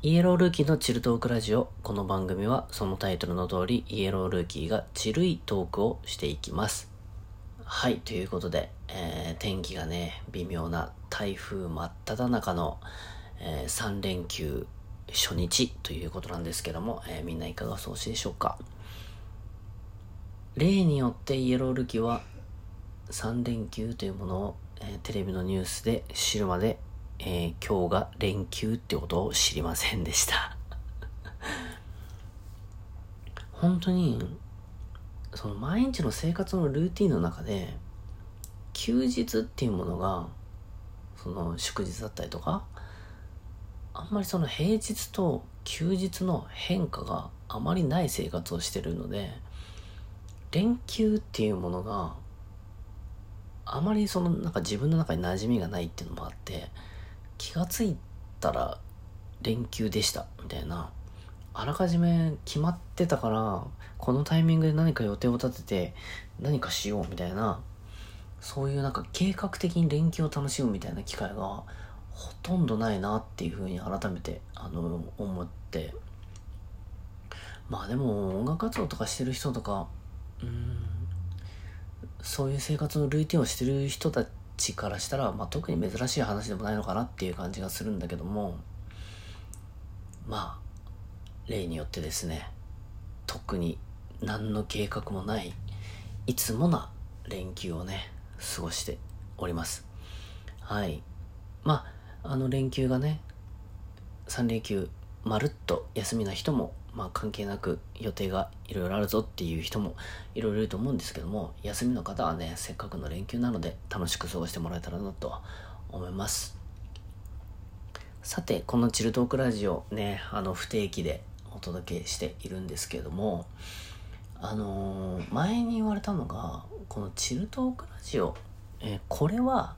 イエロールーキーのチルトークラジオ。この番組はそのタイトルの通り、イエロールーキーがチルいトークをしていきます。はい、ということで、えー天気がね、微妙な台風真っ只中の、え3連休初日ということなんですけども、えーみんないかがお過ごしでしょうか？例によってイエロールーキーは3連休というものを、えーテレビのニュースで知るまで、えー今日が連休ってことを知りませんでした。本当に、その毎日の生活のルーティンの中で、休日っていうものが、その祝日だったりとか、あんまりその平日と休日の変化があまりない生活をしてるので、連休っていうものがあまりそのなんか自分の中に馴染みがないっていうのもあって気がついたら連休でしたみたいな。あらかじめ決まってたからこのタイミングで何か予定を立てて何かしようみたいな。そういうなんか計画的に連休を楽しむみたいな機会がほとんどないなっていうふうに改めてあの思って。まあでも音楽活動とかしてる人とかうんそういう生活のルーティンをしてる人たちからしたら、まあ、特に珍しい話でもないのかなっていう感じがするんだけどもまあ例によってですね特に何の計画もないいつもな連休をね過ごしております。はい。まああの連休がね3連休まるっと休みな人もまあ関係なく予定がいろいろあるぞっていう人もいろいろいると思うんですけども休みの方はねせっかくの連休なので楽しく過ごしてもらえたらなと思います。さてこのチルトークラジオねあの不定期でお届けしているんですけどもあのー前に言われたのがこのチルトークラジオ、えこれは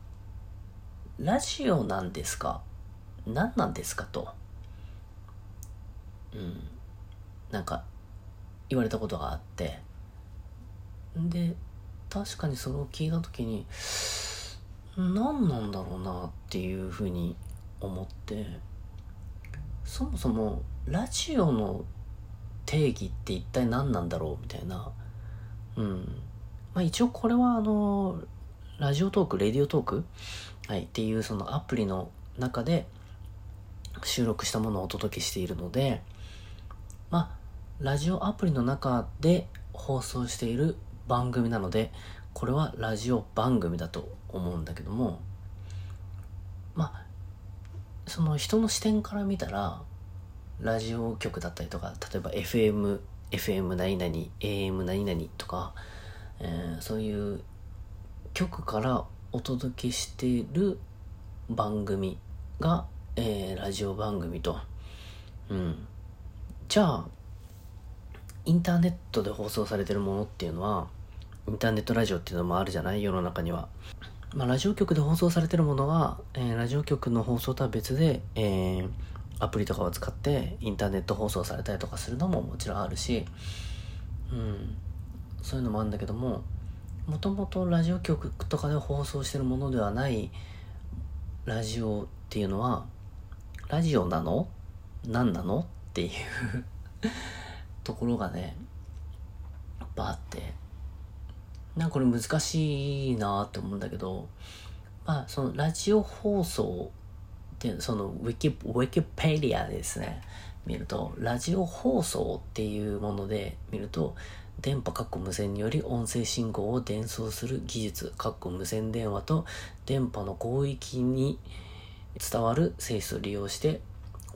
ラジオなんですか？何なんですかと。うん。なんか言われたことがあって。で確かにそれを聞いた時に何なんだろうなっていうふうに思って。そもそもラジオの定義って一体何なんだろうみたいな。うん。まあ一応これはあのラジオトークレディオトーク？はいっていうそのアプリの中で収録したものをお届けしているので。まあラジオアプリの中で放送している番組なのでこれはラジオ番組だと思うんだけどもまあその人の視点から見たらラジオ局だったりとか例えば FM FM 何々 AM 何々とか、えーそういう局からお届けしている番組が、えーラジオ番組と、うん、じゃあインターネットで放送されてるものっていうのはインターネットラジオっていうのもあるじゃない？世の中には、まあ、ラジオ局で放送されてるものは、えーラジオ局の放送とは別で、えーアプリとかを使ってインターネット放送されたりとかするのももちろんあるし、うん、そういうのもあるんだけどももともとラジオ局とかで放送してるものではないラジオっていうのはラジオなの？何なの？っていうところがねやっぱあってなんかこれ難しいなって思うんだけどまあそのラジオ放送ってそのウィキウィキペディアですね見るとラジオ放送っていうもので見ると電波括弧無線により音声信号を伝送する技術括弧無線電話と電波の広域に伝わる性質を利用して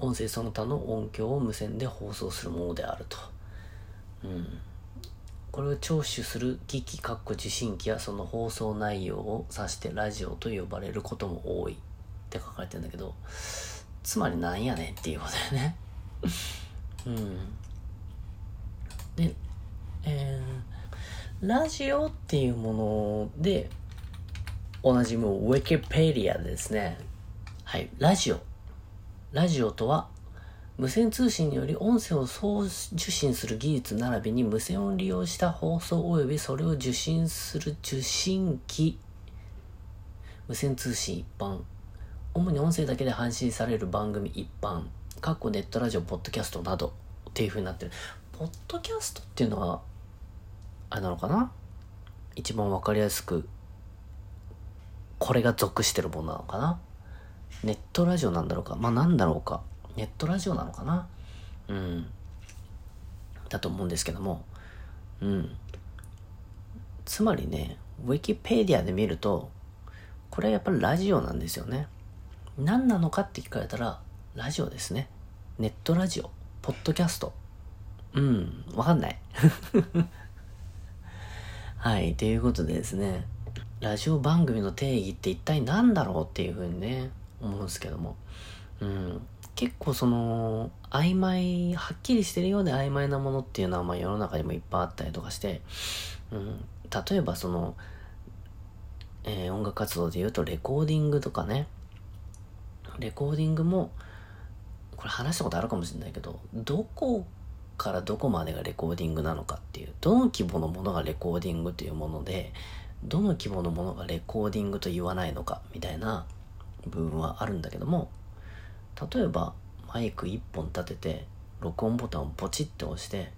音声その他の音響を無線で放送するものであると。うん、これを聴取する機器括弧受信機やその放送内容を指してラジオと呼ばれることも多いって書かれてるんだけどつまりなんやねんっていうことだよね。うん、で、えーラジオっていうものでおなじみウィキペディアですね。はい、ラジオ。ラジオとは無線通信により音声を送受信する技術並びに無線を利用した放送及びそれを受信する受信機。無線通信一般。主に音声だけで配信される番組一般。かっこネットラジオ、ポッドキャストなど。っていう風になってる。ポッドキャストっていうのは、あれなのかな？一番わかりやすく、これが属してるものなのかな？ネットラジオなんだろうか？まあなんだろうか？ネットラジオなのかな？うん。だと思うんですけども。うん。つまりね、ウィキペディアで見ると、これはやっぱりラジオなんですよね。何なのかって聞かれたら、ラジオですね。ネットラジオ、ポッドキャスト。うん、わかんない。はい、ということでですね、ラジオ番組の定義って一体何だろうっていうふうにね、思うんですけども。うん、結構その、曖昧、はっきりしてるようで曖昧なものっていうのは、まあ世の中にもいっぱいあったりとかして、うん、例えばその、えー、音楽活動で言うとレコーディングとかね、レコーディングも、これ話したことあるかもしれないけど、どこからどこまでがレコーディングなのかっていう、どの規模のものがレコーディングというもので、どの規模のものがレコーディングと言わないのかみたいな部分はあるんだけども、例えばマイク1本立てて、録音ボタンをポチって押して、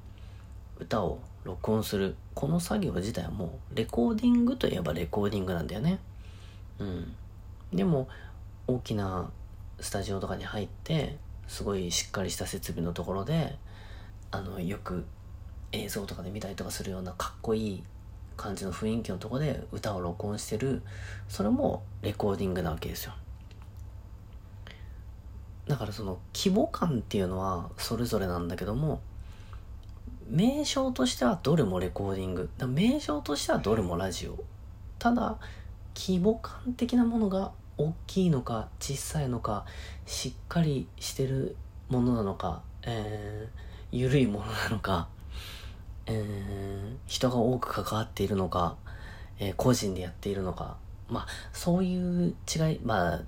歌を録音する。この作業自体はもう、レコーディングといえばレコーディングなんだよね。うん。でも、大きなスタジオとかに入ってすごいしっかりした設備のところであのよく映像とかで見たりとかするようなかっこいい感じの雰囲気のとこで歌を録音してるそれもレコーディングなわけですよだからその規模感っていうのはそれぞれなんだけども名称としてはどれもレコーディング。名称としてはどれもラジオ。ただ規模感的なものが大きいのか小さいのかしっかりしてるものなのか、えー、緩いものなのか、えー、人が多く関わっているのか、えー、個人でやっているのか。まあそういう違いまあ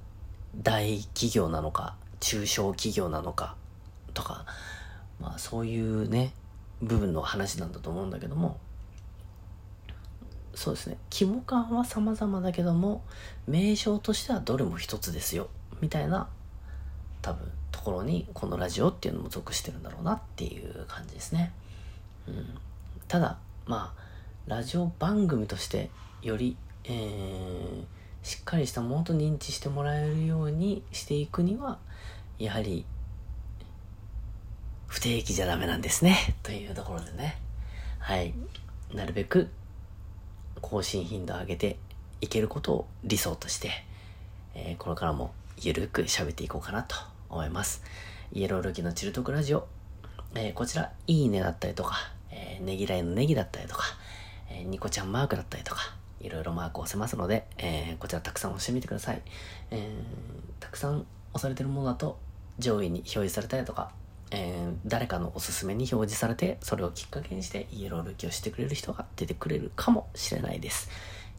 大企業なのか。中小企業なのかとかまあそういうね部分の話なんだと思うんだけどもそうですね。規模感は様々だけども名称としてはどれも一つですよみたいな多分ところにこのラジオっていうのも属してるんだろうなっていう感じですね、うん、ただまあラジオ番組としてより、えー、しっかりしたものと認知してもらえるようにしていくにはやはり不定期じゃダメなんですね。というところでね。はい。なるべく更新頻度を上げていけることを理想として、えー、これからもゆるく喋っていこうかなと思います。イエロールキのチルトクラジオ、えー、こちら、いいねだったりとか、えー、ねぎらいのネギだったりとか、えー、ニコちゃんマークだったりとか、いろいろマークを押せますので、えー、こちらたくさん押してみてください。えー、たくさん押されてるものだと上位に表示されたりとか、えー、誰かのおすすめに表示されて、それをきっかけにしてイエロールキをしてくれる人が出てくれるかもしれないです。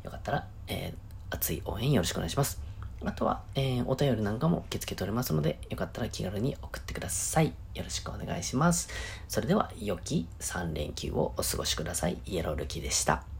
よかったら、えー、熱い応援よろしくお願いします。あとは、えー、お便りなんかも受け付けておりますので、よかったら気軽に送ってください。よろしくお願いします。それでは、良き3連休をお過ごしください。イエロールキでした。